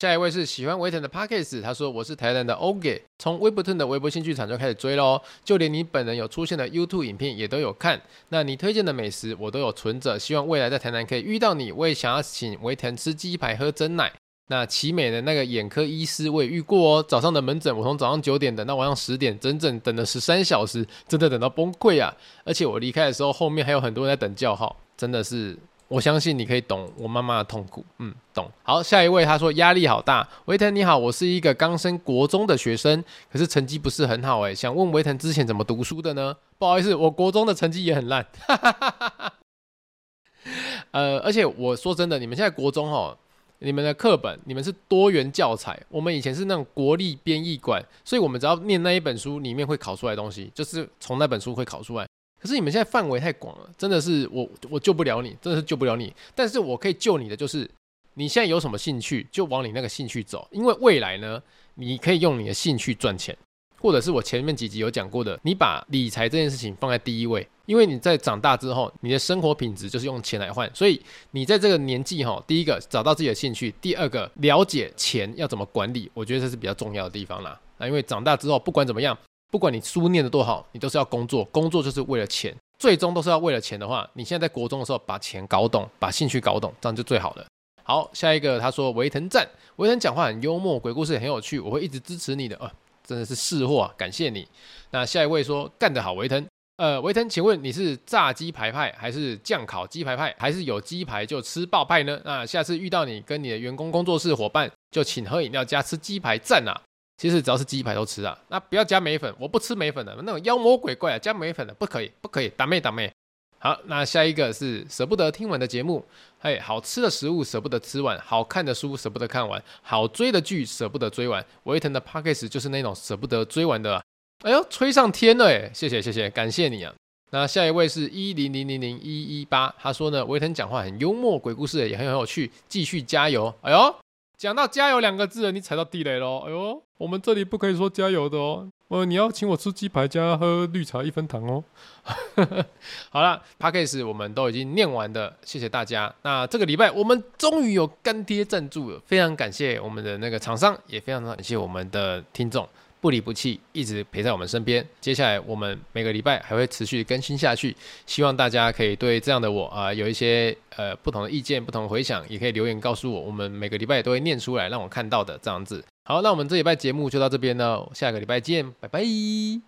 下一位是喜欢维腾的 Podcast，他说我是台南的 OG，从 Webtoon 的微博新剧场就开始追喽，就连你本人有出现的 YouTube 影片也都有看。那你推荐的美食我都有存着，希望未来在台南可以遇到你。我也想要请维腾吃鸡排喝真奶。那奇美的那个眼科医师我也遇过哦，早上的门诊我从早上九点等到晚上十点，整整等了十三小时，真的等到崩溃啊！而且我离开的时候，后面还有很多人在等叫号，真的是。我相信你可以懂我妈妈的痛苦，嗯，懂。好，下一位他说压力好大。维腾你好，我是一个刚升国中的学生，可是成绩不是很好诶，想问维腾之前怎么读书的呢？不好意思，我国中的成绩也很烂。呃，而且我说真的，你们现在国中哦，你们的课本你们是多元教材，我们以前是那种国立编译馆，所以我们只要念那一本书里面会考出来东西，就是从那本书会考出来。可是你们现在范围太广了，真的是我我救不了你，真的是救不了你。但是我可以救你的就是，你现在有什么兴趣，就往你那个兴趣走。因为未来呢，你可以用你的兴趣赚钱，或者是我前面几集有讲过的，你把理财这件事情放在第一位。因为你在长大之后，你的生活品质就是用钱来换，所以你在这个年纪哈，第一个找到自己的兴趣，第二个了解钱要怎么管理，我觉得这是比较重要的地方啦。那因为长大之后，不管怎么样。不管你书念得多好，你都是要工作，工作就是为了钱，最终都是要为了钱的话，你现在在国中的时候把钱搞懂，把兴趣搞懂，这样就最好了。好，下一个他说维腾赞，维腾讲话很幽默，鬼故事也很有趣，我会一直支持你的，呃，真的是识货啊，感谢你。那下一位说干得好，维腾，呃，维腾，请问你是炸鸡排派，还是酱烤鸡排派，还是有鸡排就吃爆派呢？那下次遇到你跟你的员工工作室伙伴，就请喝饮料加吃鸡排赞啊。其实只要是鸡排都吃啊，那不要加梅粉，我不吃梅粉的，那种妖魔鬼怪啊，加梅粉的不可以，不可以，打妹打妹。好，那下一个是舍不得听完的节目，嘿，好吃的食物舍不得吃完，好看的书舍不得看完，好追的剧舍不得追完。维腾的 Podcast 就是那种舍不得追完的。哎呦，吹上天了哎，谢谢谢谢，感谢你啊。那下一位是一零零零零一一八，他说呢，维腾讲话很幽默，鬼故事也很有趣，继续加油。哎呦。讲到加油两个字，你踩到地雷喽！哎呦，我们这里不可以说加油的哦。呃，你要请我吃鸡排加喝绿茶一分糖哦。好了，Podcast 我们都已经念完的，谢谢大家。那这个礼拜我们终于有干爹赞助了，非常感谢我们的那个厂商，也非常感谢我们的听众。不离不弃，一直陪在我们身边。接下来我们每个礼拜还会持续更新下去，希望大家可以对这样的我啊、有一些呃不同的意见、不同的回想，也可以留言告诉我，我们每个礼拜都会念出来，让我看到的这样子。好，那我们这礼拜节目就到这边了，下个礼拜见，拜拜。